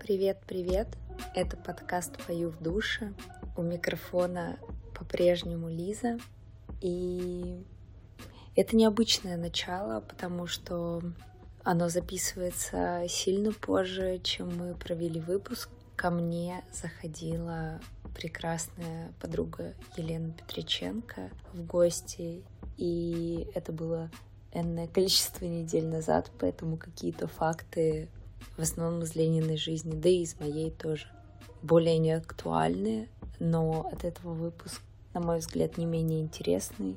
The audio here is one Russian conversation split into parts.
Привет, привет! Это подкаст «Пою в душе». У микрофона по-прежнему Лиза. И это необычное начало, потому что оно записывается сильно позже, чем мы провели выпуск. Ко мне заходила прекрасная подруга Елена Петриченко в гости, и это было энное количество недель назад, поэтому какие-то факты в основном из Лениной жизни, да и из моей тоже, более не актуальные, но от этого выпуск, на мой взгляд, не менее интересный,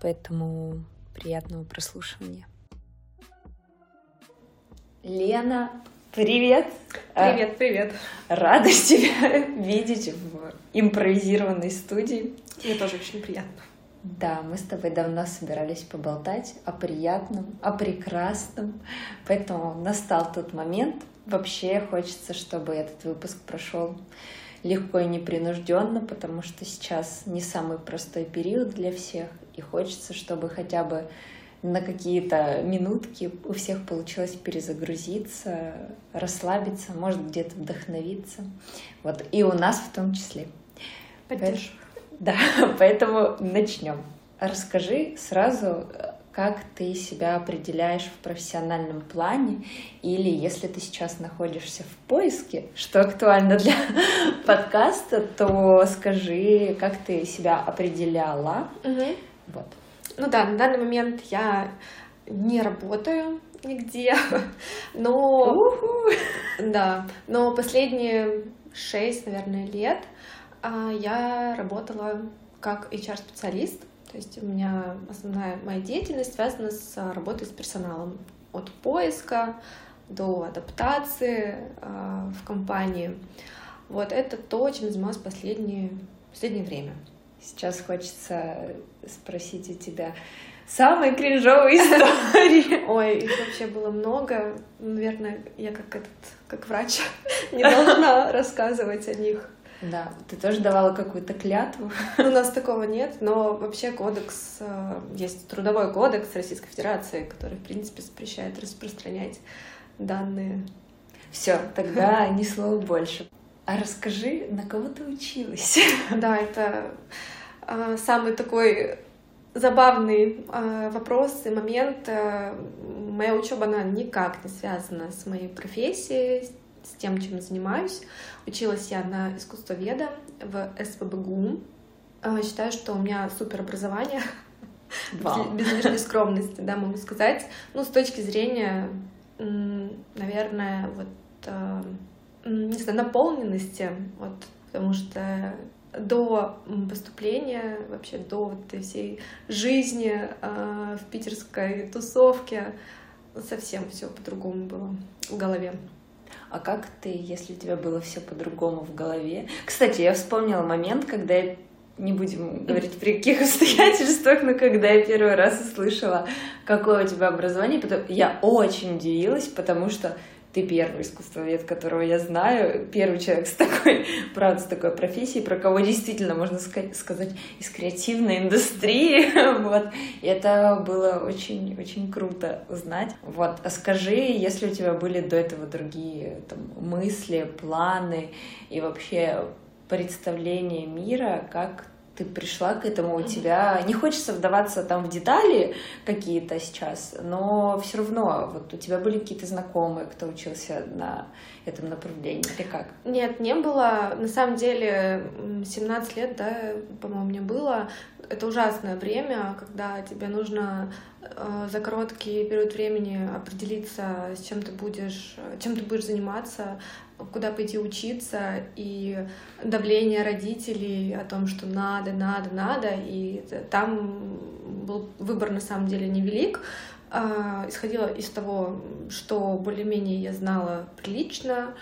поэтому приятного прослушивания. Лена, привет! Привет, привет! Рада тебя видеть в импровизированной студии. Мне тоже очень приятно. Да, мы с тобой давно собирались поболтать о приятном, о прекрасном, поэтому настал тот момент. Вообще хочется, чтобы этот выпуск прошел легко и непринужденно, потому что сейчас не самый простой период для всех, и хочется, чтобы хотя бы на какие-то минутки у всех получилось перезагрузиться, расслабиться, может где-то вдохновиться. Вот, и у нас в том числе. Поддержку. Да, поэтому начнем. Расскажи сразу, как ты себя определяешь в профессиональном плане, или если ты сейчас находишься в поиске, что актуально для подкаста, то скажи, как ты себя определяла. Угу. Вот. Ну да, на данный момент я не работаю нигде, но да, но последние шесть, наверное, лет а, я работала как HR-специалист, то есть у меня основная моя деятельность связана с работой с персоналом. От поиска до адаптации э, в компании. Вот это то, чем занималась последнее, последнее время. Сейчас хочется спросить у тебя самые кринжовые истории. Ой, их вообще было много. Наверное, я как этот, как врач не должна рассказывать о них. Да, ты тоже давала какую-то клятву? У нас такого нет, но вообще кодекс, э, есть трудовой кодекс Российской Федерации, который, в принципе, запрещает распространять данные. Все, тогда ни слова больше. А расскажи, на кого ты училась? Да, это э, самый такой забавный э, вопрос и момент. Э, моя учеба, она никак не связана с моей профессией, с тем, чем занимаюсь. Училась я на искусствоведа в СПБГУ. А, считаю, что у меня супер образование. Вау. Без лишней скромности, да, могу сказать. Ну, с точки зрения, наверное, вот, а, не знаю, наполненности, вот, потому что до поступления, вообще до вот этой всей жизни э, в питерской тусовке совсем все по-другому было в голове. А как ты, если у тебя было все по-другому в голове? Кстати, я вспомнила момент, когда я не будем говорить при каких обстоятельствах, но когда я первый раз услышала, какое у тебя образование, я очень удивилась, потому что ты первый искусствовед, которого я знаю, первый человек с такой, правда, с такой профессией, про кого действительно можно сказать из креативной индустрии, вот. И это было очень-очень круто узнать. Вот, а скажи, если у тебя были до этого другие там, мысли, планы и вообще представление мира, как ты пришла к этому, у тебя не хочется вдаваться там в детали какие-то сейчас, но все равно вот у тебя были какие-то знакомые, кто учился на этом направлении, или как? Нет, не было. На самом деле 17 лет, да, по-моему, мне было. Это ужасное время, когда тебе нужно э, за короткий период времени определиться, с чем ты будешь, чем ты будешь заниматься, куда пойти учиться, и давление родителей о том, что надо, надо, надо, и там был выбор на самом деле невелик. А, исходила из того, что более-менее я знала прилично,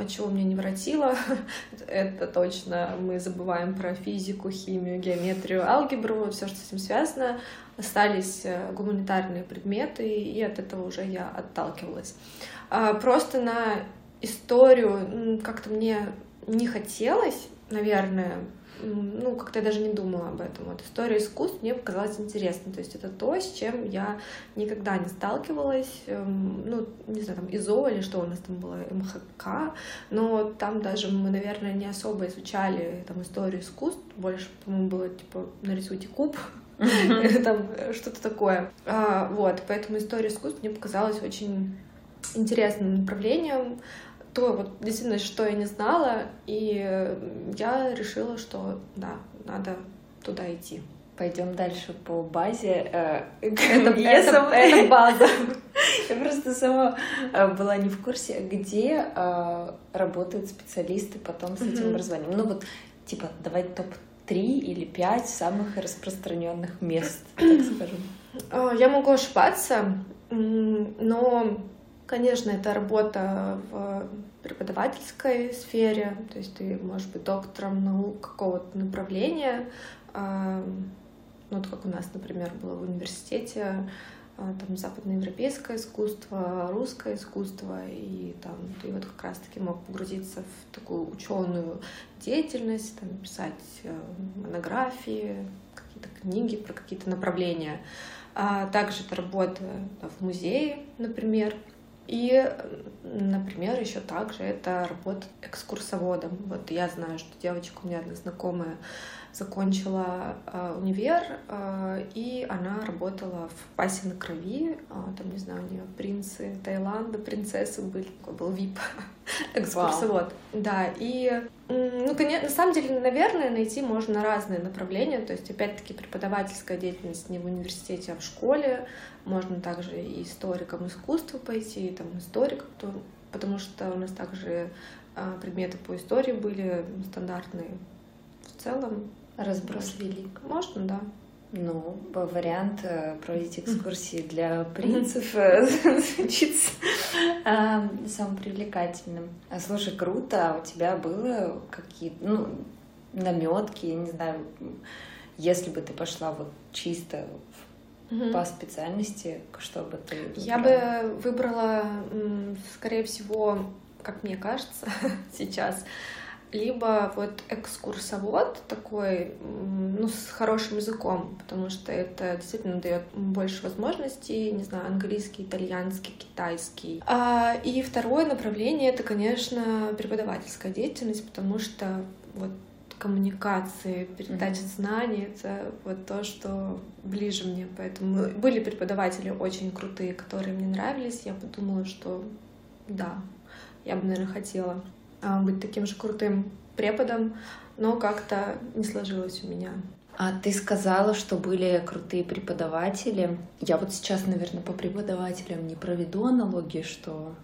от чего мне не воротило. Это точно мы забываем про физику, химию, геометрию, алгебру, все, что с этим связано. Остались э, гуманитарные предметы, и от этого уже я отталкивалась. А, просто на историю как-то мне не хотелось, наверное, ну, как-то я даже не думала об этом. Вот история искусств мне показалась интересной. То есть это то, с чем я никогда не сталкивалась. Эм, ну, не знаю, там ИЗО или что у нас там было, МХК. Но там даже мы, наверное, не особо изучали там историю искусств. Больше, по-моему, было типа нарисуйте куб. Там что-то такое. А, вот, поэтому история искусств мне показалась очень интересным направлением то вот действительно, что я не знала, и я решила, что да, надо туда идти. Пойдем дальше по базе. Э, это, это, это база. Я просто сама э, была не в курсе, где э, работают специалисты потом с этим образованием. Ну вот, типа, давай топ-3 или 5 самых распространенных мест, так скажем. Я могу ошибаться, но Конечно, это работа в преподавательской сфере, то есть ты можешь быть доктором наук какого-то направления, а, ну, вот как у нас, например, было в университете, а, там западноевропейское искусство, русское искусство, и там ты вот как раз-таки мог погрузиться в такую ученую деятельность, там писать э, монографии, какие-то книги про какие-то направления. А также это работа в музее, например, и, например, еще также это работа экскурсоводом. Вот я знаю, что девочка у меня одна знакомая закончила э, универ, э, и она работала в пасе на крови. Э, там, не знаю, у нее принцы Таиланда, принцессы были, такой был вип экскурсовод. Да, и, ну, конечно, на самом деле, наверное, найти можно разные направления. То есть, опять-таки, преподавательская деятельность не в университете, а в школе. Можно также и историкам искусства пойти, и там историк, потому что у нас также предметы по истории были стандартные в целом Разброс велик. Можно, да. Ну, вариант э, проводить экскурсии для принцев э, звучит самым привлекательным. А, слушай, круто, а у тебя было какие-то, ну, наметки, я не знаю, если бы ты пошла вот чисто по специальности, что бы ты выбрала? Я бы выбрала, скорее всего, как мне кажется сейчас, либо вот экскурсовод такой, ну, с хорошим языком, потому что это действительно дает больше возможностей, не знаю, английский, итальянский, китайский. А, и второе направление — это, конечно, преподавательская деятельность, потому что вот коммуникации, передача mm-hmm. знаний — это вот то, что ближе мне. Поэтому были преподаватели очень крутые, которые мне нравились. Я подумала, что да, я бы, наверное, хотела быть таким же крутым преподом, но как-то не сложилось у меня. А ты сказала, что были крутые преподаватели. Я вот сейчас, наверное, по преподавателям не проведу аналогии, что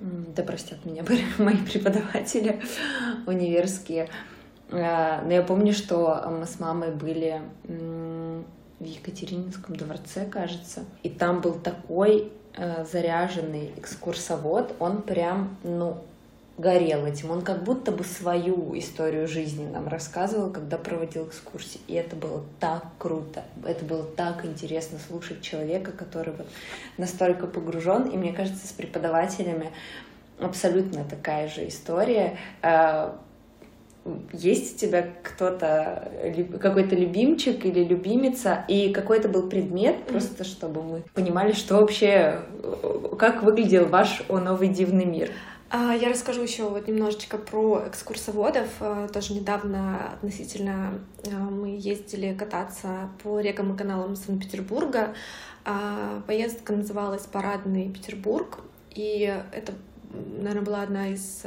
да простят меня мои преподаватели универские. А, но я помню, что мы с мамой были в Екатерининском дворце, кажется, и там был такой э, заряженный экскурсовод, он прям, ну, горел этим. Он как будто бы свою историю жизни нам рассказывал, когда проводил экскурсии. И это было так круто. Это было так интересно слушать человека, который вот настолько погружен. И мне кажется, с преподавателями абсолютно такая же история. А, есть у тебя кто-то, какой-то любимчик или любимица, и какой-то был предмет, просто чтобы мы понимали, что вообще, как выглядел ваш «О новый дивный мир». А, я расскажу еще вот немножечко про экскурсоводов. А, тоже недавно относительно а, мы ездили кататься по рекам и каналам Санкт-Петербурга. Поездка называлась «Парадный Петербург», и это, наверное, была одна из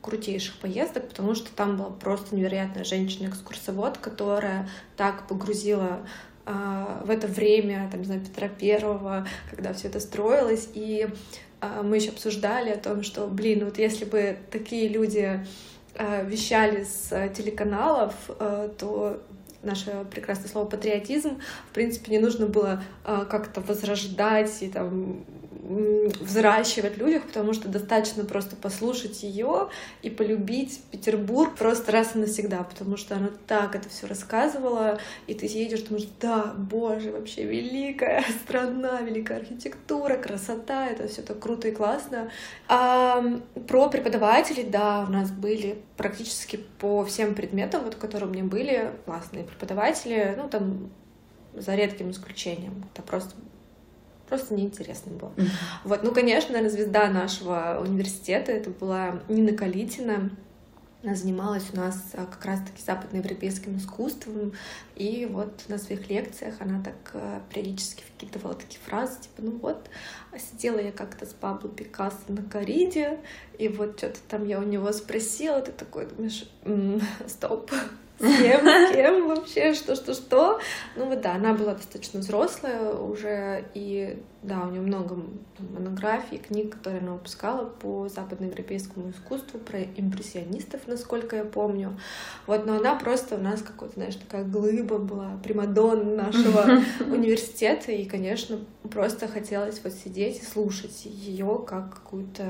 крутейших поездок, потому что там была просто невероятная женщина-экскурсовод, которая так погрузила в это время, там, не знаю, Петра Первого, когда все это строилось, и мы еще обсуждали о том, что, блин, вот если бы такие люди а, вещали с а, телеканалов, то наше прекрасное слово патриотизм, в принципе, не нужно было как-то возрождать и там взращивать в людях, потому что достаточно просто послушать ее и полюбить Петербург просто раз и навсегда, потому что она так это все рассказывала, и ты едешь, думаешь, да, боже, вообще великая страна, великая архитектура, красота, это все так круто и классно. А про преподавателей, да, у нас были практически по всем предметам, вот, которые у меня были, классные преподаватели, ну, там, за редким исключением. Это просто просто неинтересно было. Mm-hmm. Вот, ну, конечно, наверное, звезда нашего университета это была Нина Калитина. Она занималась у нас а, как раз-таки западноевропейским искусством, и вот на своих лекциях она так а, периодически вкидывала такие фразы, типа, ну вот, сидела я как-то с Пабло Пикассо на кориде, и вот что-то там я у него спросила, ты такой думаешь, м-м, стоп, с кем, с кем вообще, что, что, что. Ну вот да, она была достаточно взрослая уже, и да, у нее много монографий, книг, которые она выпускала по западноевропейскому искусству, про импрессионистов, насколько я помню. Вот, но она просто у нас какой-то, знаешь, такая глыба была, примадон нашего университета, и, конечно, просто хотелось вот сидеть и слушать ее как какую-то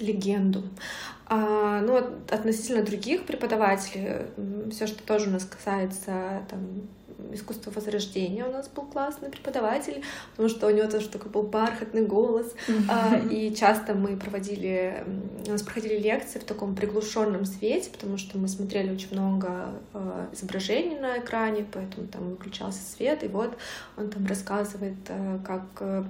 легенду. А, ну, относительно других преподавателей, все, что тоже у нас касается там, искусства возрождения, у нас был классный преподаватель, потому что у него тоже такой был бархатный голос, а, и часто мы проводили, у нас проходили лекции в таком приглушенном свете, потому что мы смотрели очень много а, изображений на экране, поэтому там выключался свет, и вот он там рассказывает, а, как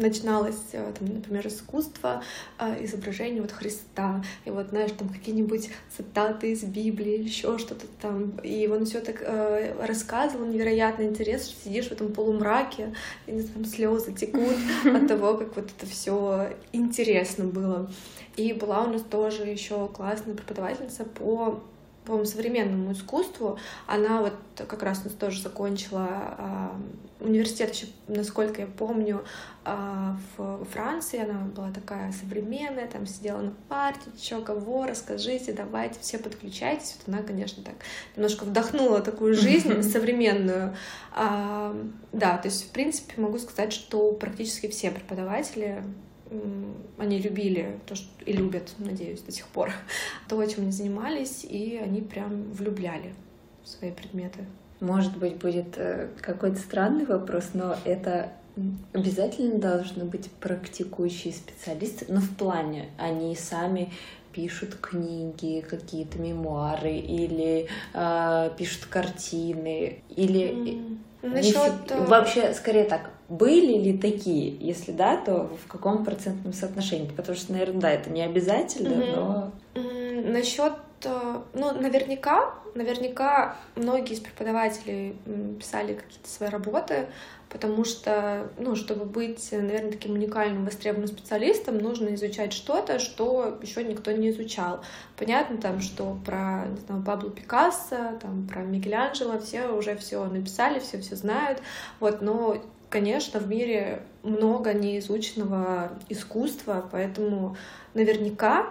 начиналось, э, там, например, искусство э, изображения вот Христа, и вот, знаешь, там какие-нибудь цитаты из Библии, еще что-то там, и он все так э, рассказывал, невероятно интересно, что сидишь в этом полумраке, и там слезы текут от того, как вот это все интересно было. И была у нас тоже еще классная преподавательница по по современному искусству. Она вот как раз у нас тоже закончила э, университет еще, насколько я помню, э, в Франции. Она была такая современная, там сидела на парте, что, кого, расскажите, давайте, все подключайтесь. Вот она, конечно, так немножко вдохнула такую жизнь современную. А, да, то есть, в принципе, могу сказать, что практически все преподаватели они любили то, что и любят, надеюсь, до сих пор, то, чем они занимались, и они прям влюбляли в свои предметы. Может быть, будет э, какой-то странный вопрос, но это обязательно должны быть практикующие специалисты, но в плане они сами пишут книги, какие-то мемуары или э, пишут картины или mm. Насчет... Э, вообще, скорее так, были ли такие? Если да, то в каком процентном соотношении? Потому что, наверное, да, это не обязательно, mm-hmm. но... Mm-hmm. Насчет, э, ну, наверняка, наверняка многие из преподавателей писали какие-то свои работы, потому что, ну, чтобы быть, наверное, таким уникальным, востребованным специалистом, нужно изучать что-то, что еще никто не изучал. Понятно там, что про, не знаю, Пабло Пикассо, там, про Микеланджело все уже все написали, все все знают, вот, но конечно, в мире много неизученного искусства, поэтому наверняка,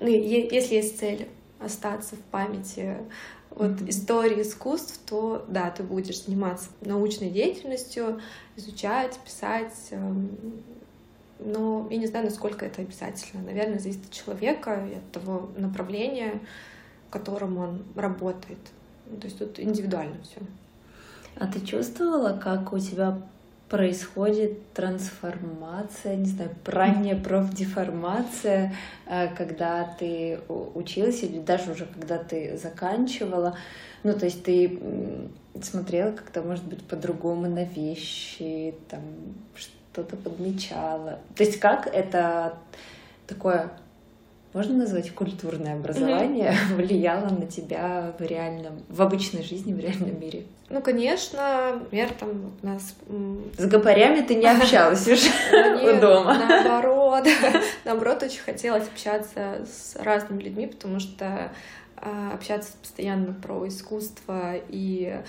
ну, если есть цель остаться в памяти вот mm-hmm. истории искусств, то да, ты будешь заниматься научной деятельностью, изучать, писать. Эм, но я не знаю, насколько это обязательно. Наверное, зависит от человека и от того направления, в котором он работает. Ну, то есть тут индивидуально все. А ты чувствовала, как у тебя происходит трансформация, не знаю, ранняя профдеформация, э, когда ты училась или даже уже когда ты заканчивала. Ну, то есть ты смотрела как-то, может быть, по-другому на вещи, там что-то подмечала. То есть как это такое можно назвать культурное образование mm-hmm. влияло на тебя в реальном, в обычной жизни, в реальном мире? Ну, конечно, например, там у нас... С гопарями ты не общалась уже дома? наоборот. Наоборот, очень хотелось общаться с разными людьми, потому что а, общаться постоянно про искусство и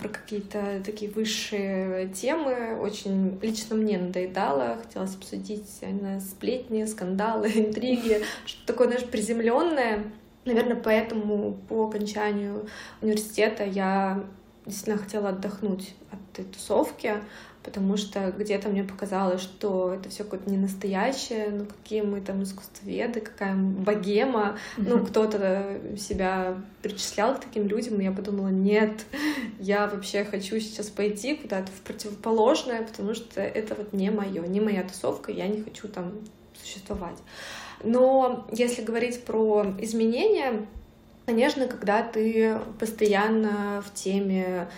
про какие-то такие высшие темы. Очень лично мне надоедало. Хотелось обсудить знаю, сплетни, скандалы, интриги, что такое, знаешь, приземленное. Наверное, поэтому по окончанию университета я действительно хотела отдохнуть от этой тусовки, потому что где-то мне показалось, что это все какое-то не настоящее, ну какие мы там искусствоведы, какая богема, ну кто-то себя причислял к таким людям, и я подумала, нет, я вообще хочу сейчас пойти куда-то в противоположное, потому что это вот не мое, не моя тусовка, я не хочу там существовать. Но если говорить про изменения, конечно, когда ты постоянно в теме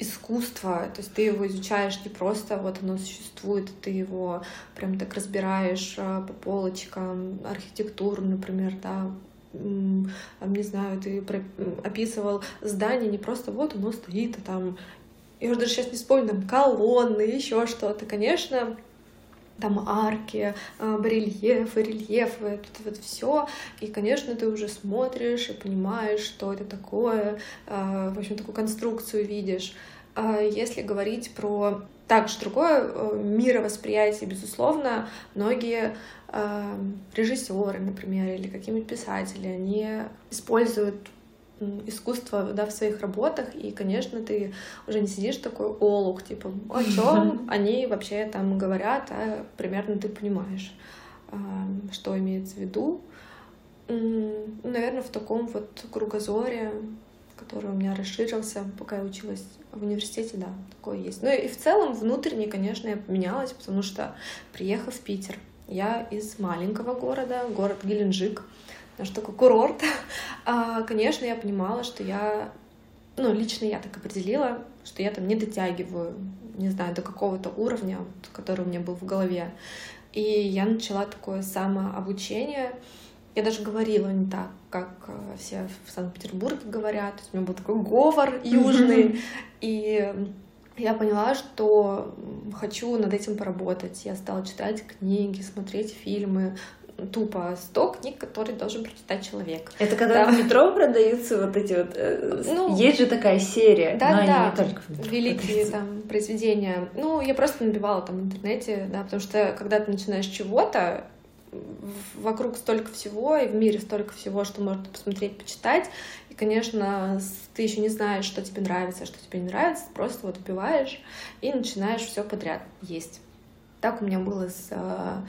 искусство, то есть ты его изучаешь не просто вот оно существует, ты его прям так разбираешь э, по полочкам, архитектуру, например, да, не знаю, ты описывал здание не просто вот оно стоит, а там, я уже даже сейчас не вспомню, там колонны, еще что-то, конечно, там арки, э, барельефы, рельефы, это вот все. И, конечно, ты уже смотришь и понимаешь, что это такое, э, в общем, такую конструкцию видишь. А если говорить про также другое э, мировосприятие, безусловно, многие режиссеры, например, или какие-нибудь писатели, они используют искусство да, в своих работах, и, конечно, ты уже не сидишь такой олух, типа, о чем они вообще там говорят, а примерно ты понимаешь, что имеется в виду. Наверное, в таком вот кругозоре, который у меня расширился, пока я училась в университете, да, такое есть. Ну и в целом внутренне, конечно, я поменялась, потому что, приехав в Питер, я из маленького города, город Геленджик, что такое курорт, а, конечно, я понимала, что я, ну, лично я так определила, что я там не дотягиваю, не знаю, до какого-то уровня, который у меня был в голове. И я начала такое самообучение. Я даже говорила не так, как э, все в Санкт-Петербурге говорят. У меня был такой говор южный. И я поняла, что хочу над этим поработать. Я стала читать книги, смотреть фильмы, тупо 100 книг, которые должен прочитать человек. Это когда да. в метро продаются вот эти вот... Э, ну, есть же такая серия, да, но да, не только в метро Великие там произведения. Ну, я просто набивала там в интернете, да, потому что когда ты начинаешь чего-то, вокруг столько всего, и в мире столько всего, что можно посмотреть, почитать. И, конечно, ты еще не знаешь, что тебе нравится, что тебе не нравится, просто вот убиваешь и начинаешь все подряд есть. Так у меня было с э,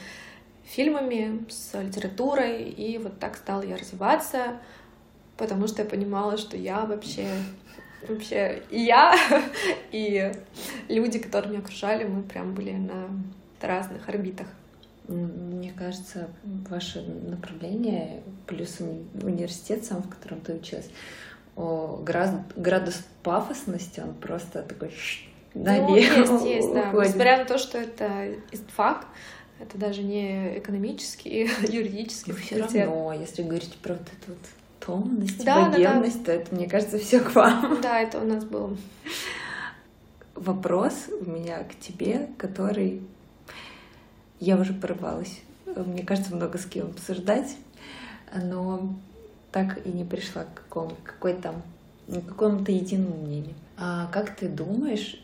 фильмами, с литературой, и вот так стала я развиваться, потому что я понимала, что я вообще вообще и я, и люди, которые меня окружали, мы прям были на разных орбитах. Мне кажется, ваше направление, плюс университет сам, в котором ты училась, градус, градус пафосности, он просто такой налево ну, есть, есть, да. Несмотря на то, что это истфак, это даже не экономический, юридический факультет. Все равно, если говорить про вот эту вот томность, да, богемность, да, да. то это, мне кажется, все к вам. Да, это у нас было. Вопрос у меня к тебе, который я уже порывалась. Мне кажется, много с кем обсуждать, но так и не пришла к какому, какой-то какому-то единому мнению. А как ты думаешь,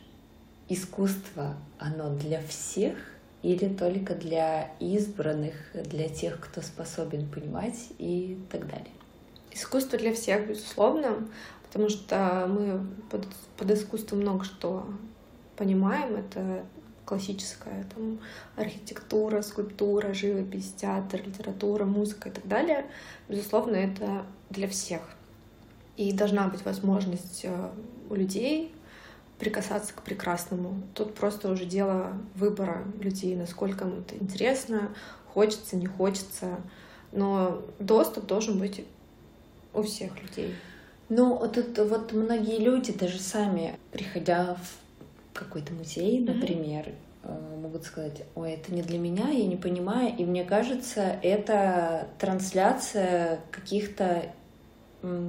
искусство, оно для всех или только для избранных, для тех, кто способен понимать и так далее. Искусство для всех, безусловно, потому что мы под, под искусством много что понимаем. Это классическая там, архитектура, скульптура, живопись, театр, литература, музыка и так далее. Безусловно, это для всех. И должна быть возможность э, у людей прикасаться к прекрасному. Тут просто уже дело выбора людей, насколько им это интересно, хочется, не хочется. Но доступ должен быть у всех людей. Ну, тут вот многие люди даже сами, приходя в какой-то музей, например, mm-hmm. могут сказать, ой, это не для меня, я не понимаю, и мне кажется, это трансляция каких-то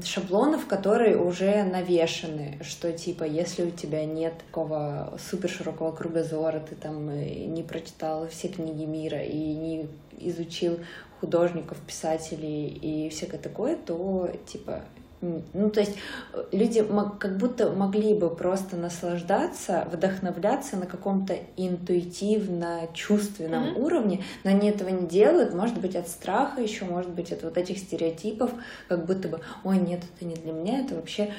шаблонов, которые уже навешаны, что типа, если у тебя нет такого супер широкого кругозора, ты там э, не прочитал все книги мира и не изучил художников, писателей и всякое такое, то типа ну, то есть э, люди как будто могли бы просто наслаждаться, вдохновляться на каком-то интуитивно-чувственном mm-hmm. уровне, но они этого не делают, может быть, от страха еще, может быть, от вот этих стереотипов, как будто бы, ой, нет, это не для меня, это вообще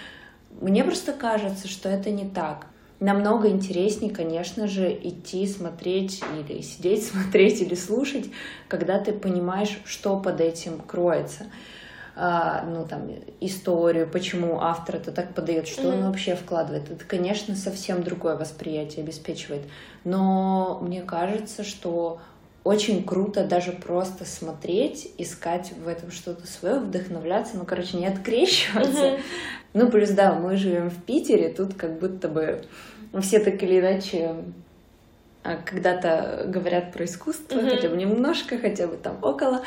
Мне просто кажется, что это не так. Намного интереснее, конечно же, идти смотреть или сидеть смотреть или слушать, когда ты понимаешь, что под этим кроется. А, ну, там, историю, почему автор это так подает, что mm-hmm. он вообще вкладывает. Это, конечно, совсем другое восприятие обеспечивает. Но мне кажется, что очень круто даже просто смотреть, искать в этом что-то свое, вдохновляться, ну, короче, не открещиваться. Mm-hmm. Ну, плюс, да, мы живем в Питере, тут как будто бы все так или иначе а, когда-то говорят про искусство, mm-hmm. хотя бы немножко, хотя бы там около.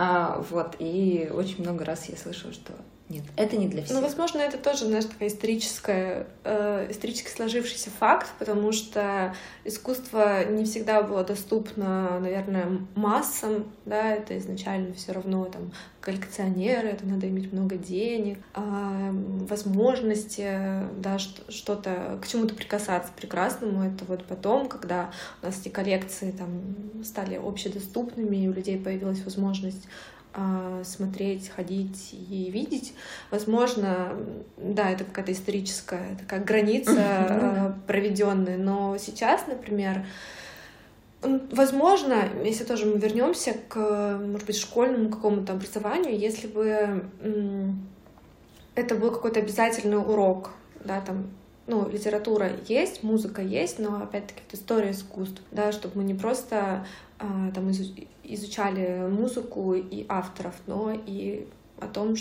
А, вот, и очень много раз я слышала, что нет, это не для всех. Ну, возможно, это тоже, знаешь, такая историческая, э, исторически сложившийся факт, потому что искусство не всегда было доступно, наверное, массам, да, это изначально все равно там коллекционеры, это надо иметь много денег, а возможности, да, что-то, к чему-то прикасаться прекрасному, это вот потом, когда у нас эти коллекции там стали общедоступными, и у людей появилась возможность смотреть, ходить и видеть. Возможно, да, это какая-то историческая такая граница а, проведенная, но сейчас, например, Возможно, если тоже мы вернемся к, может быть, школьному какому-то образованию, если бы это был какой-то обязательный урок, да, там, ну, литература есть, музыка есть, но опять-таки это история искусств, да, чтобы мы не просто а, там изучали музыку и авторов, но и о том,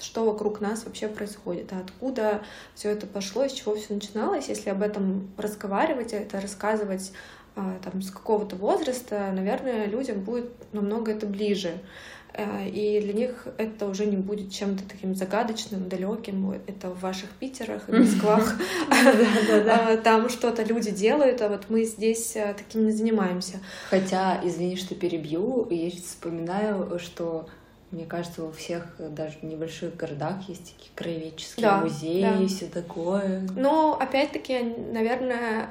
что вокруг нас вообще происходит, а откуда все это пошло, с чего все начиналось. Если об этом разговаривать, это рассказывать а, там, с какого-то возраста, наверное, людям будет намного это ближе. Э, и для них это уже не будет чем-то таким загадочным, далеким. Это в ваших Питерах и Москвах. А, там что-то люди делают, а вот мы здесь э, таким не занимаемся. Хотя, извини, что перебью, я сейчас вспоминаю, что мне кажется, во всех даже в небольших городах есть такие краеведческие да, музеи да. и все такое. Ну, опять-таки, наверное,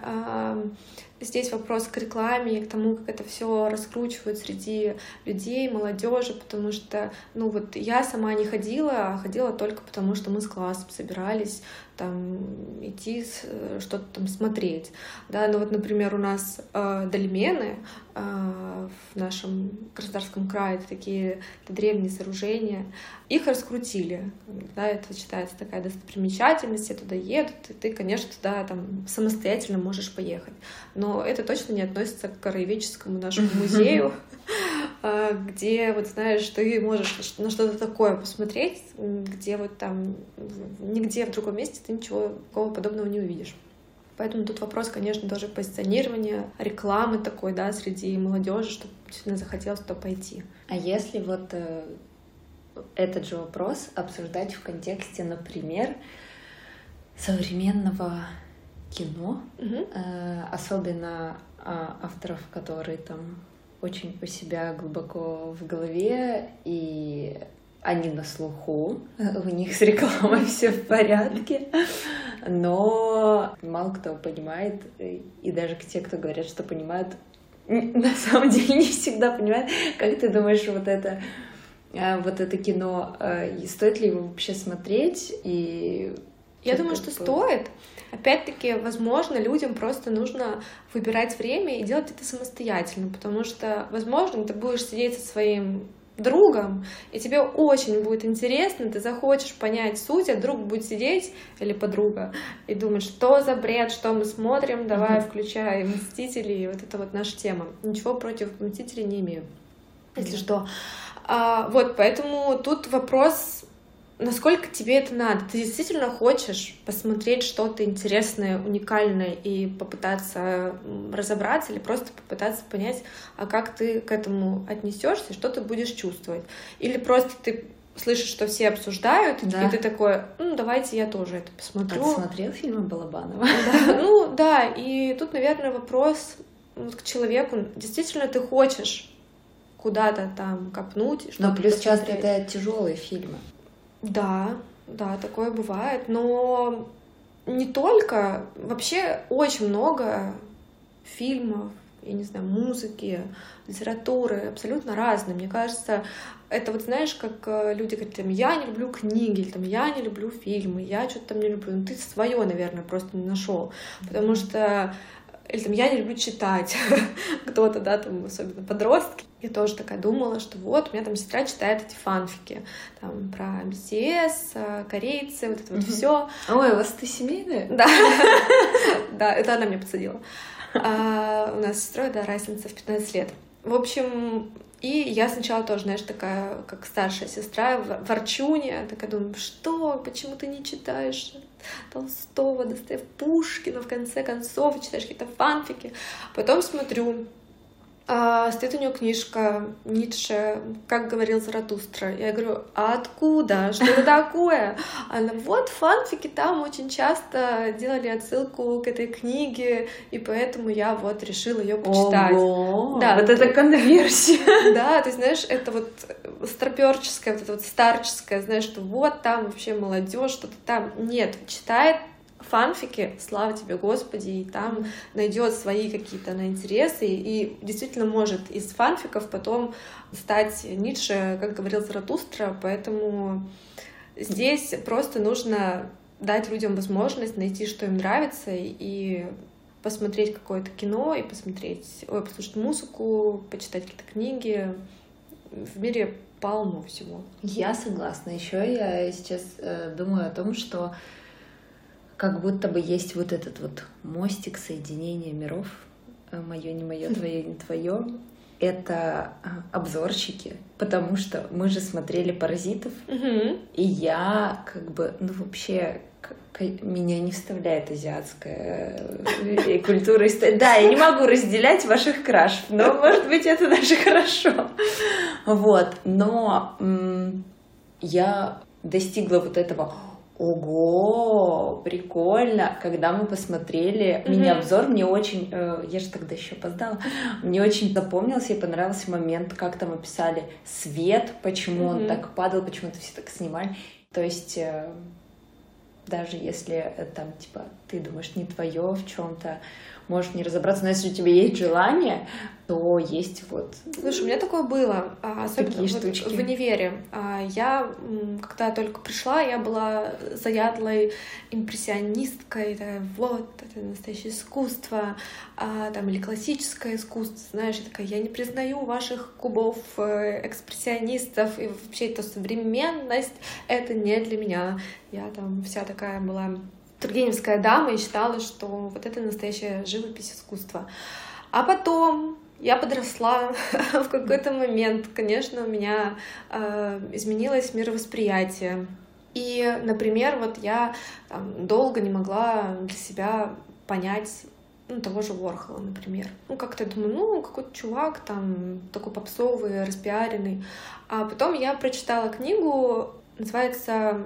здесь вопрос к рекламе и к тому, как это все раскручивают среди людей, молодежи, потому что, ну вот я сама не ходила, а ходила только потому, что мы с классом собирались там идти э, что-то там смотреть, да, ну вот, например, у нас э, дольмены э, в нашем Краснодарском крае, это такие это древние сооружения, их раскрутили, да, это считается такая достопримечательность, все туда едут, и ты, конечно, туда там самостоятельно можешь поехать, но это точно не относится к краеведческому нашему музею, а, где, вот знаешь, ты можешь на что-то такое посмотреть, где вот там нигде в другом месте ты ничего такого подобного не увидишь. Поэтому тут вопрос, конечно, тоже позиционирования, рекламы такой, да, среди молодежи, чтобы действительно захотелось туда пойти. А если вот э, этот же вопрос обсуждать в контексте, например, современного кино, угу. э, особенно э, авторов, которые там очень у себя глубоко в голове, и они на слуху, у них с рекламой все в порядке, но мало кто понимает, и даже те, кто говорят, что понимают, на самом деле не всегда понимают, как ты думаешь, вот это э, вот это кино, э, стоит ли его вообще смотреть? И я думаю, что стоит. Опять-таки, возможно, людям просто нужно выбирать время и делать это самостоятельно, потому что, возможно, ты будешь сидеть со своим другом, и тебе очень будет интересно, ты захочешь понять суть, а друг будет сидеть, или подруга, и думать, что за бред, что мы смотрим, давай mm-hmm. включай «Мстители», вот это вот наша тема. Ничего против «Мстителей» не имею, если mm-hmm. что. А, вот, поэтому тут вопрос насколько тебе это надо? Ты действительно хочешь посмотреть что-то интересное, уникальное и попытаться разобраться или просто попытаться понять, а как ты к этому отнесешься, что ты будешь чувствовать? Или просто ты слышишь, что все обсуждают, да. и ты такой, ну, давайте я тоже это посмотрю. А ты смотрел фильмы Балабанова? Да, ну, да, и тут, наверное, вопрос к человеку, действительно ты хочешь куда-то там копнуть. Но плюс часто это тяжелые фильмы. Да, да, такое бывает, но не только, вообще очень много фильмов, я не знаю, музыки, литературы, абсолютно разные. Мне кажется, это вот знаешь, как э, люди говорят, там, я не люблю книги, или там, я не люблю фильмы, я что-то там не люблю. Ну, ты свое, наверное, просто не нашел. Потому что или там я не люблю читать, кто-то, да, там, особенно подростки. Я тоже такая думала, что вот, у меня там сестра читает эти фанфики, там, про BTS, э, корейцы, вот это вот все. Ой, у вас ты семейная? Да, да, это она меня подсадила. А у нас с сестрой, да, разница в 15 лет. В общем, и я сначала тоже, знаешь, такая, как старшая сестра, ворчуня, такая думаю, что, почему ты не читаешь Толстого, Достоев, Пушкина, в конце концов, читаешь какие-то фанфики. Потом смотрю, а, стоит у нее книжка Ницше, как говорил Заратустра. Я говорю, а откуда? Что это такое? Она, вот фанфики там очень часто делали отсылку к этой книге, и поэтому я вот решила ее почитать. Ого! Да, вот это конверсия. Да, ты знаешь, это вот старперческое, вот это вот старческое, знаешь, что вот там вообще молодежь, что-то там. Нет, читает фанфики, слава тебе, Господи, и там найдет свои какие-то на интересы, и действительно может из фанфиков потом стать Ницше, как говорил Заратустра, поэтому здесь просто нужно дать людям возможность найти, что им нравится, и посмотреть какое-то кино, и посмотреть, ой, послушать музыку, почитать какие-то книги. В мире полно всего. Я согласна. Еще я сейчас э, думаю о том, что как будто бы есть вот этот вот мостик соединения миров, э, мое не мое, твое не твое. Это а, обзорщики, потому что мы же смотрели паразитов, и я как бы, ну вообще меня не вставляет азиатская э, культура. Да, я не могу разделять ваших краш, но, может быть, это даже хорошо. Вот, но я достигла вот этого Ого, прикольно! Когда мы посмотрели mm-hmm. мини-обзор, мне очень, э, я же тогда еще опоздала, мне очень запомнился и понравился момент, как там описали свет, почему mm-hmm. он так падал, почему это все так снимали. То есть э, даже если э, там типа ты думаешь не твое в чем-то, можешь не разобраться, но если у тебя есть желание, то есть вот. Слушай, у меня такое было, а, особенно такие вот штучки. в универе. А, я, когда только пришла, я была заядлой импрессионисткой, такая, вот, это настоящее искусство, а, там, или классическое искусство, знаешь, я такая, я не признаю ваших кубов э, экспрессионистов, и вообще эта современность, это не для меня. Я там вся такая была тургеневская дама и считала, что вот это настоящая живопись искусства. А потом я подросла в какой-то момент, конечно, у меня э, изменилось мировосприятие. И, например, вот я там, долго не могла для себя понять ну, того же Ворхола, например. Ну, как-то думаю, ну, какой-то чувак там такой попсовый, распиаренный. А потом я прочитала книгу, называется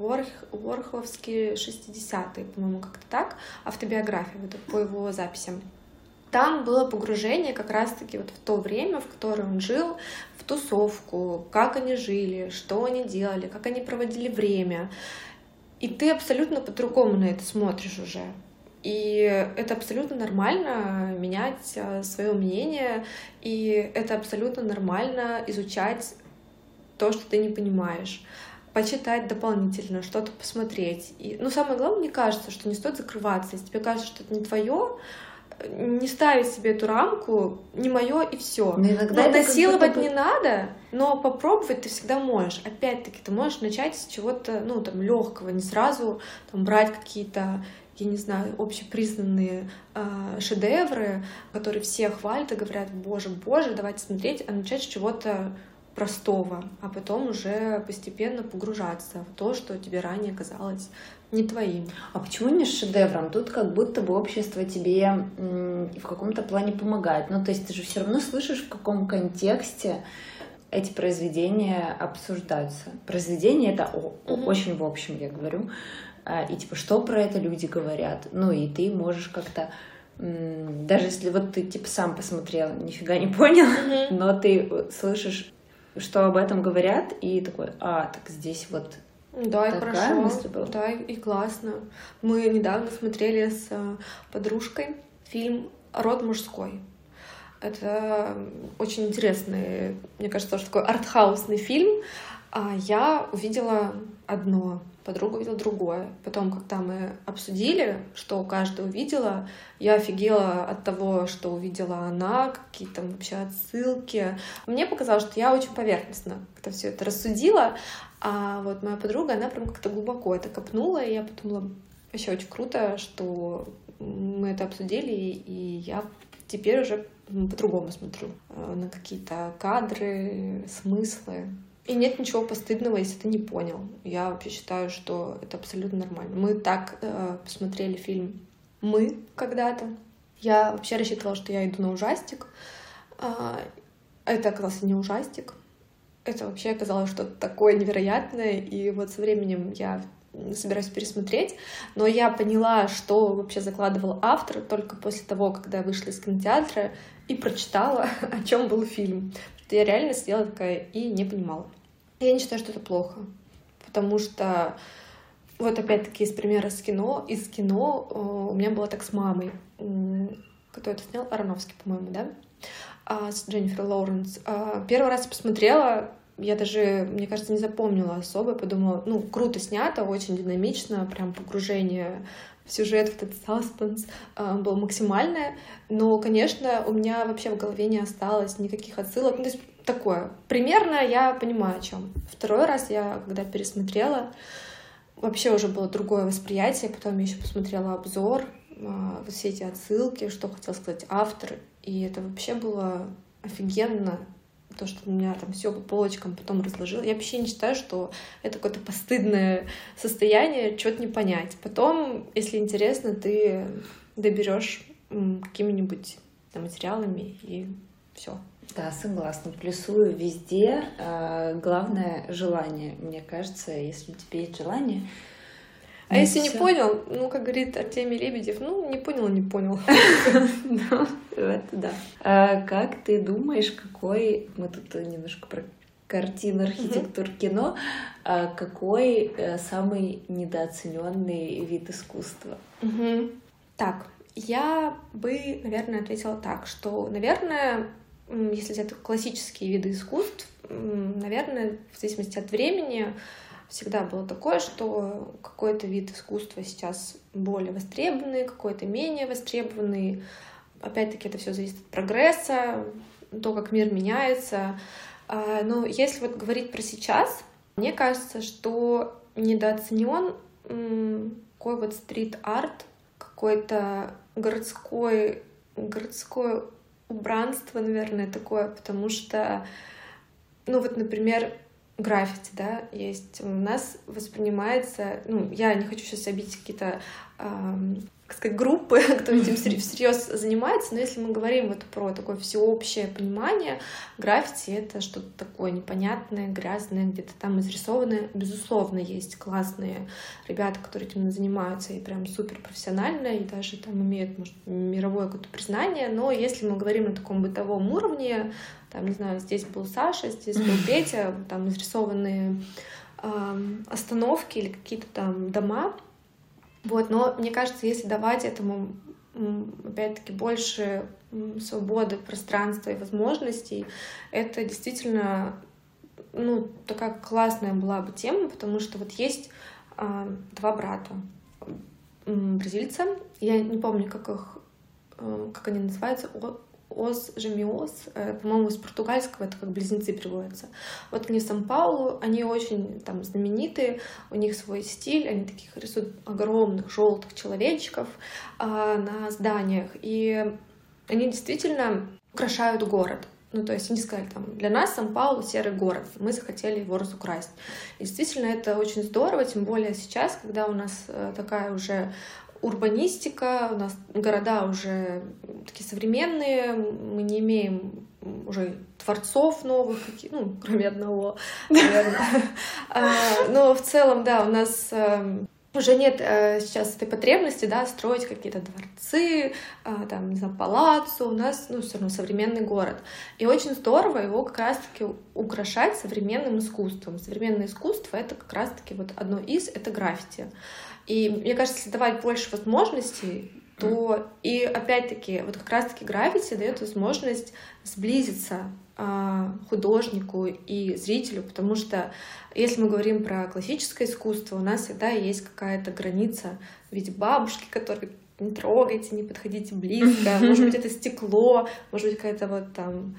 Ворх, Ворхоловские 60-е, по-моему, как-то так, автобиография вот по его записям. Там было погружение как раз-таки вот в то время, в которое он жил, в тусовку, как они жили, что они делали, как они проводили время. И ты абсолютно по-другому на это смотришь уже. И это абсолютно нормально менять а, свое мнение, и это абсолютно нормально изучать то, что ты не понимаешь почитать дополнительно, что-то посмотреть. И, ну, самое главное, мне кажется, что не стоит закрываться. Если тебе кажется, что это не твое, не ставить себе эту рамку, не мое и все. Но иногда но насиловать бы... не надо, но попробовать ты всегда можешь. Опять-таки, ты можешь начать с чего-то, ну, там, легкого, не сразу там, брать какие-то я не знаю, общепризнанные э, шедевры, которые все хвалят и говорят, боже, боже, давайте смотреть, а начать с чего-то простого, а потом уже постепенно погружаться в то, что тебе ранее казалось не твоим. А почему не шедевром? Тут как будто бы общество тебе в каком-то плане помогает. Ну, то есть ты же все равно слышишь, в каком контексте эти произведения обсуждаются. Произведения это mm-hmm. очень в общем, я говорю. А, и типа, что про это люди говорят? Ну, и ты можешь как-то даже если вот ты типа сам посмотрел, нифига не понял, mm-hmm. но ты слышишь что об этом говорят, и такой, а, так здесь вот да, и Такая хорошо. Мысль была. Да, и классно. Мы недавно смотрели с э, подружкой фильм род мужской. Это очень интересный, мне кажется, тоже такой артхаусный фильм. А я увидела одно, подруга увидела другое. Потом, когда мы обсудили, что каждая увидела, я офигела от того, что увидела она, какие там вообще отсылки. Мне показалось, что я очень поверхностно как-то все это рассудила, а вот моя подруга, она прям как-то глубоко это копнула, и я подумала, вообще очень круто, что мы это обсудили, и я теперь уже по-другому смотрю э, на какие-то кадры, смыслы. И нет ничего постыдного, если ты не понял. Я вообще считаю, что это абсолютно нормально. Мы так э, посмотрели фильм «Мы» когда-то. Я вообще рассчитывала, что я иду на ужастик. Э, это оказался не ужастик. Это вообще оказалось что-то такое невероятное. И вот со временем я собираюсь пересмотреть, но я поняла, что вообще закладывал автор только после того, когда я вышла из кинотеатра и прочитала, о чем был фильм. Что я реально сидела такая и не понимала. Я не считаю, что это плохо, потому что вот опять-таки из примера с кино, из кино э, у меня было так с мамой, кто это снял, Ароновский, по-моему, да, а, с Дженнифер Лоуренс. А, первый раз посмотрела, я даже, мне кажется, не запомнила особо, подумала, ну, круто снято, очень динамично, прям погружение сюжет, в этот саспенс э, было максимальное, но, конечно, у меня вообще в голове не осталось никаких отсылок, ну, то есть такое, примерно я понимаю, о чем. Второй раз я, когда пересмотрела, вообще уже было другое восприятие, потом я еще посмотрела обзор, э, вот все эти отсылки, что хотел сказать автор, и это вообще было офигенно, то, что у меня там все по полочкам потом разложил. Я вообще не считаю, что это какое-то постыдное состояние, что-то не понять. Потом, если интересно, ты доберешь какими-нибудь материалами и все. Да, согласна. Плюсую везде. А, главное желание. Мне кажется, если у тебя есть желание, а ну, если все. не понял, ну, как говорит Артемий Лебедев, ну, не понял, не понял. Ну, это да. А как ты думаешь, какой... Мы тут немножко про картину, архитектуру, кино. А какой э, самый недооцененный вид искусства? Так, я бы, наверное, ответила так, что, наверное, если это классические виды искусств, наверное, в зависимости от времени, всегда было такое, что какой-то вид искусства сейчас более востребованный, какой-то менее востребованный. Опять-таки это все зависит от прогресса, то, как мир меняется. А, но если вот говорить про сейчас, мне кажется, что недооценен какой вот стрит-арт, какой-то городской, городское убранство, наверное, такое, потому что, ну вот, например, граффити, да, есть. У нас воспринимается, ну, я не хочу сейчас обидеть какие-то, как сказать, группы, кто этим всерьез занимается, но если мы говорим вот про такое всеобщее понимание, граффити — это что-то такое непонятное, грязное, где-то там изрисованное. Безусловно, есть классные ребята, которые этим занимаются и прям супер профессионально, и даже там имеют, может, мировое какое-то признание, но если мы говорим на таком бытовом уровне, там, не знаю, здесь был Саша, здесь был Петя, там изрисованные э, остановки или какие-то там дома. Вот, но мне кажется, если давать этому опять-таки больше свободы, пространства и возможностей, это действительно ну, такая классная была бы тема, потому что вот есть э, два брата бразильца, я не помню, как их, э, как они называются, Ос, Жемиос, э, по-моему, из португальского это как близнецы переводятся. Вот они в Сан-Паулу, они очень там знаменитые, у них свой стиль, они таких рисуют огромных желтых человечков а, на зданиях, и они действительно украшают город. Ну, то есть они сказали, там, для нас Сан-Паулу серый город, мы захотели его разукрасить. И действительно, это очень здорово, тем более сейчас, когда у нас э, такая уже урбанистика, у нас города уже такие современные, мы не имеем уже творцов новых, ну, кроме одного, наверное. А, но в целом, да, у нас эм, уже нет э, сейчас этой потребности, да, строить какие-то дворцы, э, там, не знаю, палаццо, у нас, ну, все равно современный город. И очень здорово его как раз-таки украшать современным искусством. Современное искусство — это как раз-таки вот одно из, это граффити. И мне кажется, если давать больше возможностей то и опять-таки вот как раз-таки граффити дает возможность сблизиться а, художнику и зрителю, потому что если мы говорим про классическое искусство, у нас всегда есть какая-то граница. В виде бабушки, которая не трогайте, не подходите близко, может быть, это стекло, может быть, какая-то вот там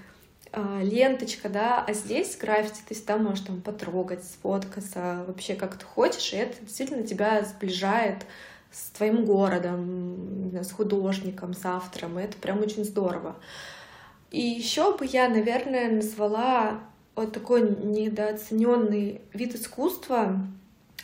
ленточка, да, а здесь граффити ты всегда можешь там потрогать, сфоткаться, вообще как ты хочешь, и это действительно тебя сближает с твоим городом, с художником, с автором, и это прям очень здорово. И еще бы я, наверное, назвала вот такой недооцененный вид искусства.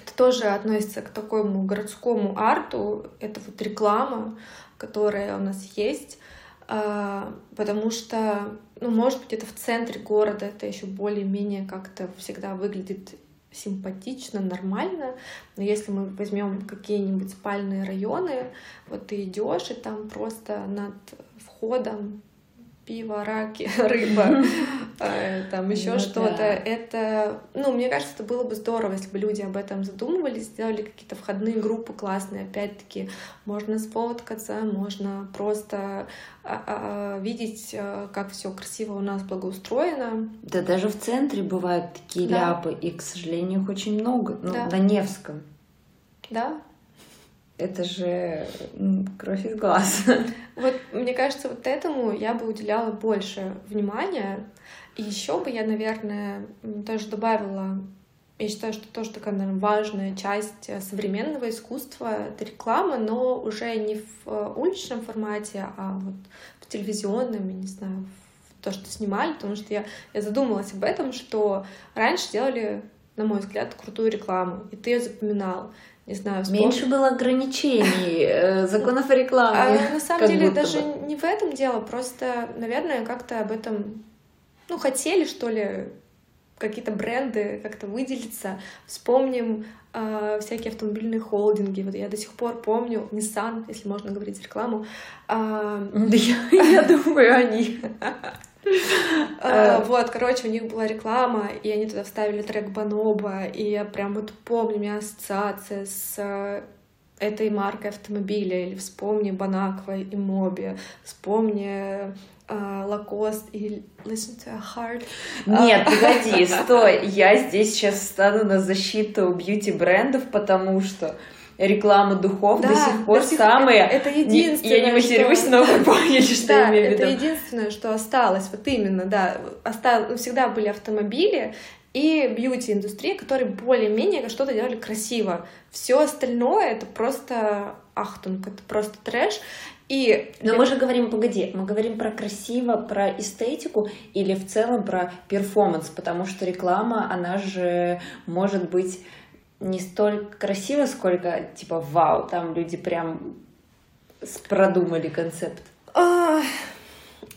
Это тоже относится к такому городскому арту. Это вот реклама, которая у нас есть. А, потому что, ну, может быть, это в центре города, это еще более-менее как-то всегда выглядит симпатично, нормально. Но если мы возьмем какие-нибудь спальные районы, вот ты идешь, и там просто над входом пиво, раки, рыба, там еще ну, что-то. Да. Это, ну, мне кажется, это было бы здорово, если бы люди об этом задумывались, сделали какие-то входные группы классные. Опять-таки, можно сфоткаться, можно просто а, а, видеть, э, как все красиво у нас благоустроено. Да, даже в центре бывают такие да. ляпы, и, к сожалению, их очень много. Ну, да. на Невском. Да, это же кровь из глаз. Вот, мне кажется, вот этому я бы уделяла больше внимания. И еще бы я, наверное, тоже добавила, я считаю, что тоже такая, наверное, важная часть э, современного искусства — это реклама, но уже не в э, уличном формате, а вот в телевизионном, я не знаю, в то, что снимали, потому что я, я задумалась об этом, что раньше делали, на мой взгляд, крутую рекламу, и ты ее запоминал не знаю, вспомнить. Меньше было ограничений, э, законов о рекламе. А, на самом деле даже бы. не в этом дело, просто, наверное, как-то об этом, ну, хотели, что ли, какие-то бренды как-то выделиться. Вспомним э, всякие автомобильные холдинги. Вот я до сих пор помню Nissan, если можно говорить рекламу. Э, да я, думаю, они. А, вот, короче, у них была реклама, и они туда вставили трек Баноба, и я прям вот помню, у меня ассоциация с э, этой маркой автомобиля, или вспомни Банаква и Моби, вспомни Лакост uh, и Listen to a Heart. Нет, погоди, стой, я здесь сейчас встану на защиту бьюти-брендов, потому что реклама духов да, до сих пор до сих... самые... Это, это единственное, Я не матерюсь, что... но вы поняли, что да, я имею в виду. это единственное, что осталось, вот именно, да. Осталось, ну, всегда были автомобили, и бьюти-индустрия, которые более-менее что-то делали красиво. Все остальное это просто ахтунг, это просто трэш. И... Но мы же говорим, погоди, мы говорим про красиво, про эстетику или в целом про перформанс, потому что реклама, она же может быть не столь красиво, сколько типа вау, там люди прям продумали концепт.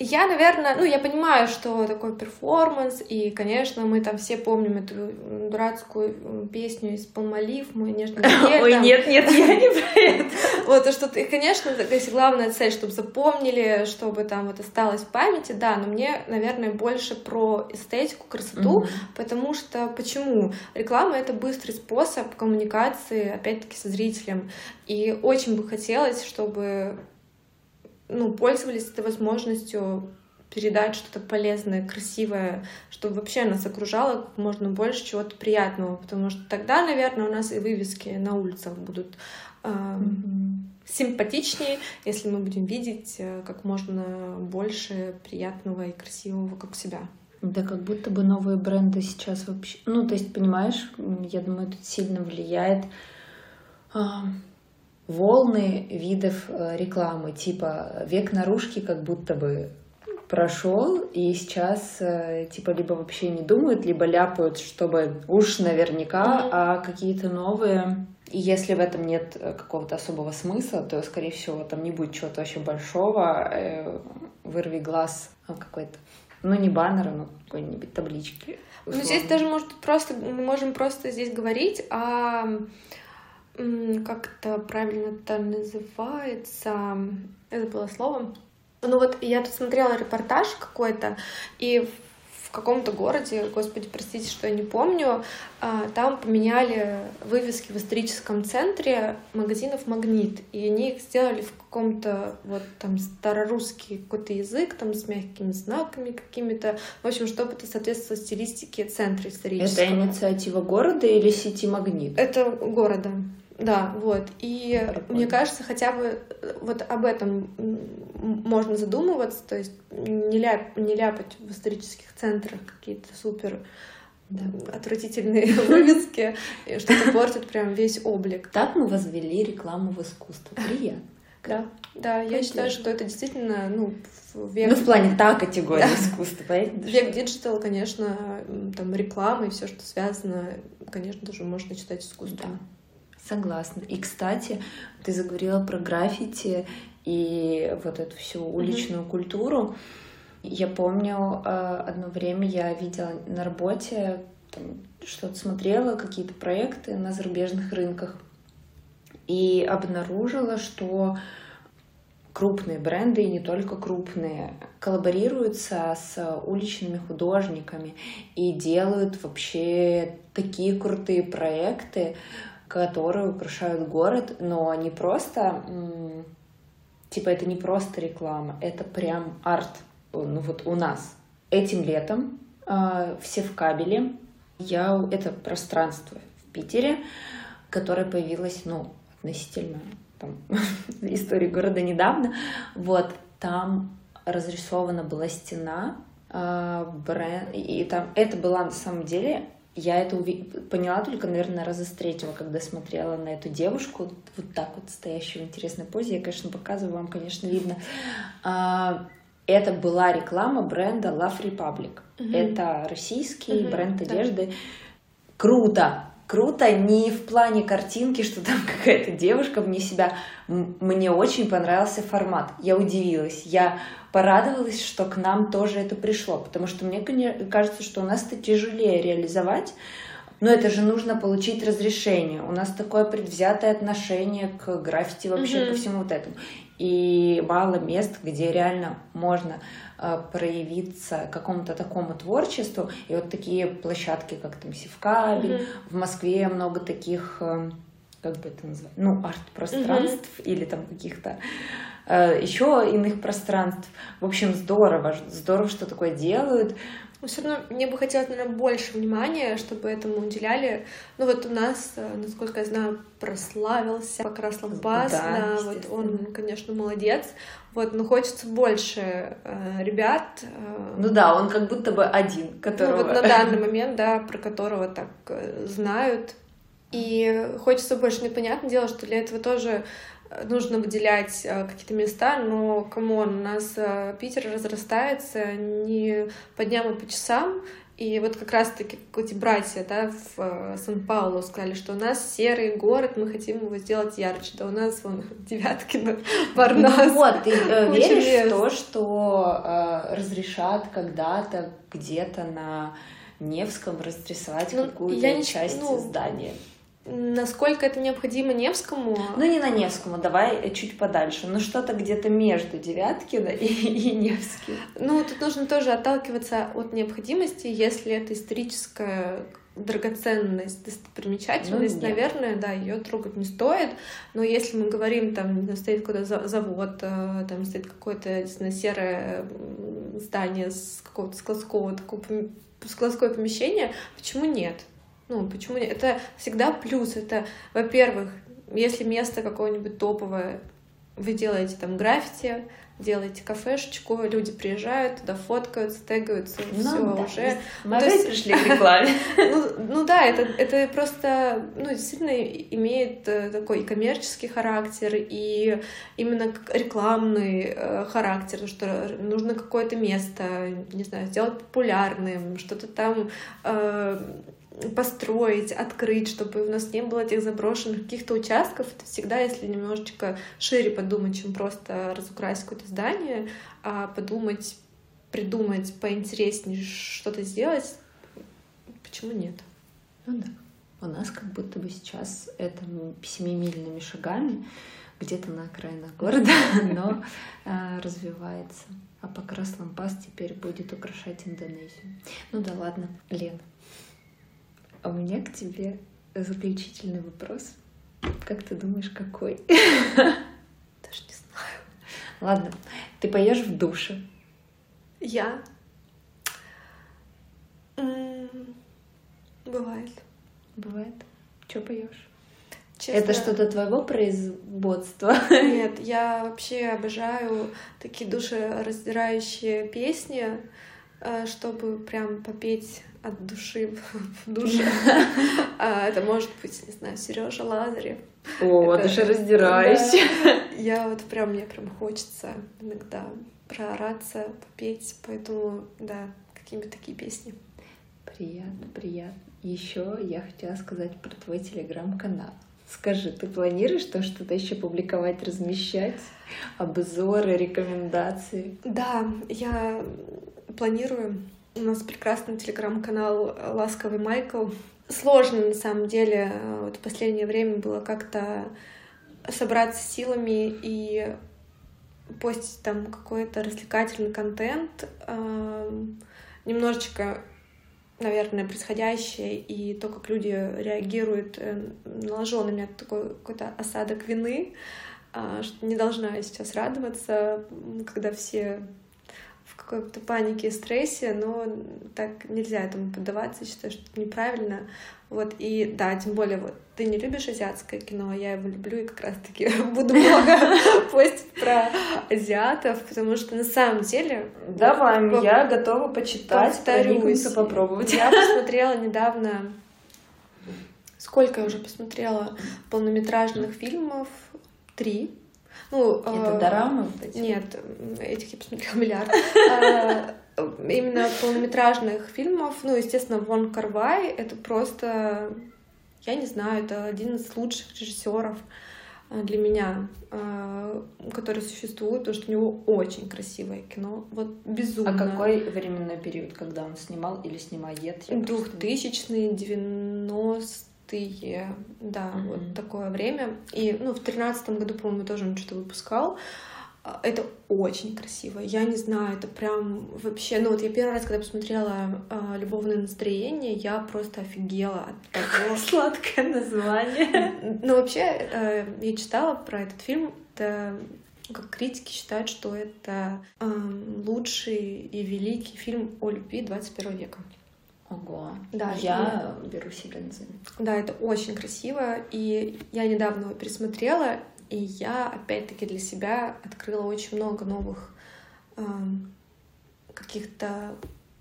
Я, наверное, ну, я понимаю, что такое перформанс, и, конечно, мы там все помним эту дурацкую песню из Палмолив, мой нежный лето. Ой, нет, нет, я не про это. Вот, и что, и, конечно, такая главная цель, чтобы запомнили, чтобы там вот осталось в памяти, да, но мне, наверное, больше про эстетику, красоту, потому что, почему? Реклама — это быстрый способ коммуникации, опять-таки, со зрителем, и очень бы хотелось, чтобы ну, пользовались этой возможностью передать что-то полезное, красивое, чтобы вообще нас окружало как можно больше чего-то приятного, потому что тогда, наверное, у нас и вывески на улицах будут э, mm-hmm. симпатичнее, если мы будем видеть э, как можно больше приятного и красивого вокруг себя. Да, как будто бы новые бренды сейчас вообще... Ну, то есть, понимаешь, я думаю, тут сильно влияет волны видов э, рекламы, типа век наружки как будто бы прошел, и сейчас э, типа либо вообще не думают, либо ляпают, чтобы уж наверняка, а какие-то новые. И если в этом нет э, какого-то особого смысла, то, скорее всего, там не будет чего-то очень большого. Вырви глаз какой-то. Ну, не баннера, но какой-нибудь таблички. Ну, здесь даже, может, просто мы можем просто здесь говорить о как это правильно это называется, это было слово. Ну вот я тут смотрела репортаж какой-то, и в каком-то городе, господи, простите, что я не помню, а, там поменяли вывески в историческом центре магазинов «Магнит», и они их сделали в каком-то вот там старорусский какой-то язык, там с мягкими знаками какими-то, в общем, чтобы это соответствовало стилистике центра исторического. Это инициатива города или сети «Магнит»? Это города. Да, вот. И Прикольно. мне кажется, хотя бы э, вот об этом можно задумываться, то есть не, ляп, не ляпать в исторических центрах какие-то супер да. отвратительные вывески, что-то портит прям весь облик. Так мы возвели рекламу в искусство. Приятно. Да, да, я считаю, что это действительно, ну, век... Ну, в плане та категория да. искусства, понятно? Век digital, конечно, там реклама и все, что связано, конечно, тоже можно читать искусство. Да. Согласна. И, кстати, ты заговорила про граффити и вот эту всю уличную mm-hmm. культуру. Я помню, э, одно время я видела на работе, что-то смотрела, какие-то проекты на зарубежных рынках, и обнаружила, что крупные бренды, и не только крупные, коллаборируются с уличными художниками и делают вообще такие крутые проекты, которые украшают город, но не просто, типа это не просто реклама, это прям арт. Ну вот у нас этим летом э, все в кабеле. Я это пространство в Питере, которое появилось, ну, относительно там, истории города недавно. Вот там разрисована была стена, э, бренд, и там это была на самом деле я это уви... поняла только, наверное, раза с третьего, когда смотрела на эту девушку, вот так вот стоящую в интересной позе. Я, конечно, показываю, вам, конечно, видно. А, это была реклама бренда Love Republic. Угу. Это российский угу, бренд одежды. Да. Круто! Круто не в плане картинки, что там какая-то девушка вне себя. Мне очень понравился формат. Я удивилась. Я порадовалась, что к нам тоже это пришло, потому что мне кажется, что у нас это тяжелее реализовать, но это же нужно получить разрешение. У нас такое предвзятое отношение к граффити вообще mm-hmm. ко всему вот этому. И мало мест, где реально можно проявиться какому-то такому творчеству. И вот такие площадки, как там Севкабель, mm-hmm. в Москве много таких, э, как бы это назвать, ну, арт-пространств mm-hmm. или там каких-то Э, еще иных пространств. В общем, здорово, здорово, что такое делают. Но все равно мне бы хотелось, наверное, больше внимания, чтобы этому уделяли. Ну вот у нас, э, насколько я знаю, прославился Покраслав Бас, да, да вот он, конечно, молодец. Вот, но хочется больше э, ребят. Э, ну да, он как будто бы один, которого... Ну вот на данный момент, да, про которого так э, знают. И хочется больше, ну понятное дело, что для этого тоже нужно выделять э, какие-то места, но, come on, у нас э, Питер разрастается не по дням, а по часам, и вот как раз-таки эти братья да, в э, Сан-Паулу сказали, что у нас серый город, мы хотим его сделать ярче. Да у нас вон Девяткино, Парнас. Ну вот, ты э, веришь в то, что э, разрешат когда-то где-то на Невском разрисовать ну, какую-то часть ну, здания? Насколько это необходимо Невскому? Ну, не на Невскому, давай чуть подальше. Ну, что-то где-то между Девяткино и, и Невским. Ну, тут нужно тоже отталкиваться от необходимости, если это историческая драгоценность, достопримечательность, ну, наверное, да, ее трогать не стоит. Но если мы говорим, там стоит какой-то завод, э, там стоит какое-то серое здание с какого-то складского такого складское помещение, почему нет? Ну, почему нет? Это всегда плюс. Это, во-первых, если место какое-нибудь топовое, вы делаете там граффити, делаете кафешечку, люди приезжают, туда фоткаются, тегаются, ну, все да, уже. Мы ну, есть... пришли к рекламе. ну, ну да, это, это просто, ну, действительно имеет э, такой коммерческий характер, и именно рекламный э, характер, что нужно какое-то место, не знаю, сделать популярным, что-то там э, построить, открыть, чтобы у нас не было этих заброшенных каких-то участков. Это всегда, если немножечко шире подумать, чем просто разукрасить какое-то здание, а подумать, придумать поинтереснее что-то сделать, почему нет? Ну да. У нас как будто бы сейчас это семимильными шагами где-то на окраинах города, но а, развивается. А покрас лампас теперь будет украшать Индонезию. Ну да ладно, Лен, а у меня к тебе заключительный вопрос. Как ты думаешь, какой? Даже не знаю. Ладно, ты поешь в душе? Я? Бывает. Бывает. Что поешь? Честно... Это что-то твоего производства? Нет, я вообще обожаю такие душераздирающие песни, э, чтобы прям попеть от души в душе. А, это может быть, не знаю, Сережа Лазарев. О, это... душераздирающий. Да. Я вот прям, мне прям хочется иногда проораться, попеть, поэтому, да, какие-нибудь такие песни. Приятно, приятно. Еще я хотела сказать про твой телеграм-канал. Скажи, ты планируешь то что-то еще публиковать, размещать? Обзоры, рекомендации? Да, я планирую. У нас прекрасный телеграм-канал «Ласковый Майкл». Сложно, на самом деле, вот в последнее время было как-то собраться силами и постить там какой-то развлекательный контент. Немножечко наверное, происходящее и то, как люди реагируют, э, наложил на меня такой какой-то осадок вины, что не должна я сейчас радоваться, когда все в какой-то панике и стрессе, но так нельзя этому поддаваться, считаю, что это неправильно. Вот, и да, тем более, вот, ты не любишь азиатское кино, а я его люблю, и как раз-таки буду много постить про азиатов, потому что на самом деле... Давай, вот, я готова почитать, повторюсь, попробовать. Я посмотрела недавно... Сколько я уже посмотрела полнометражных фильмов? Три. Ну, Это э, дорамы? Вот эти? Нет, этих я посмотрела миллиард. А, именно полнометражных фильмов, ну, естественно, Вон Карвай — это просто, я не знаю, это один из лучших режиссеров э, для меня, э, который существует, потому что у него очень красивое кино, вот безумно. А какой временной период, когда он снимал или снимает? Двухтысячные, девяностые, да, mm-hmm. вот такое время. И, ну, в тринадцатом году, по-моему, тоже он что-то выпускал. А, это очень красиво. Я не знаю, это прям вообще... Ну вот я первый раз, когда посмотрела э, «Любовное настроение», я просто офигела от того... Сладкое название. Ну вообще, э, я читала про этот фильм. Это как критики считают, что это э, лучший и великий фильм о любви 21 века. Ого. Да, я и... беру заметку. Да, это очень красиво. И я недавно его пересмотрела, и я, опять-таки, для себя открыла очень много новых э, каких-то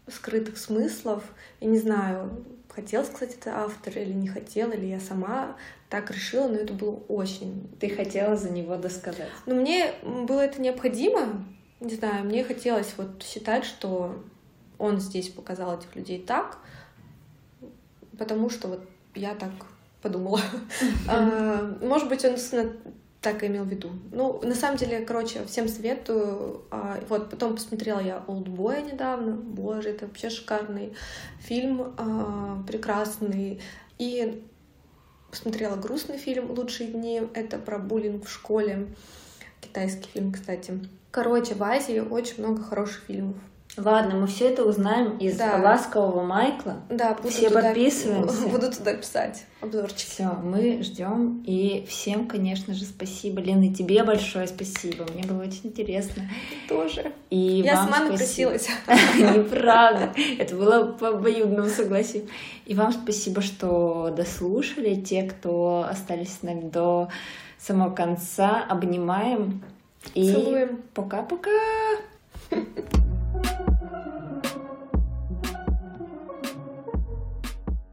скрытых смыслов. Я не знаю, хотел сказать это автор или не хотел, или я сама так решила, но это было очень... Ты хотела за него досказать? Ну, мне было это необходимо, не знаю, мне хотелось вот считать, что он здесь показал этих людей так, потому что вот я так подумала. А, может быть, он так и имел в виду. Ну, на самом деле, короче, всем советую. А, вот, потом посмотрела я «Олдбоя» недавно. Боже, это вообще шикарный фильм, а, прекрасный. И посмотрела грустный фильм «Лучшие дни». Это про буллинг в школе. Китайский фильм, кстати. Короче, в Азии очень много хороших фильмов. Ладно, мы все это узнаем из да. ласкового Майкла. Да, буду все туда, подписываемся. Буду туда писать обзорчик. Все, мы ждем. И всем, конечно же, спасибо. Лена, и тебе большое спасибо. Мне было очень интересно. Тоже. И Я сама напросилась. Неправда. Это было по обоюдному согласию. И вам спасибо, что дослушали. Те, кто остались с нами до самого конца, обнимаем. И пока-пока.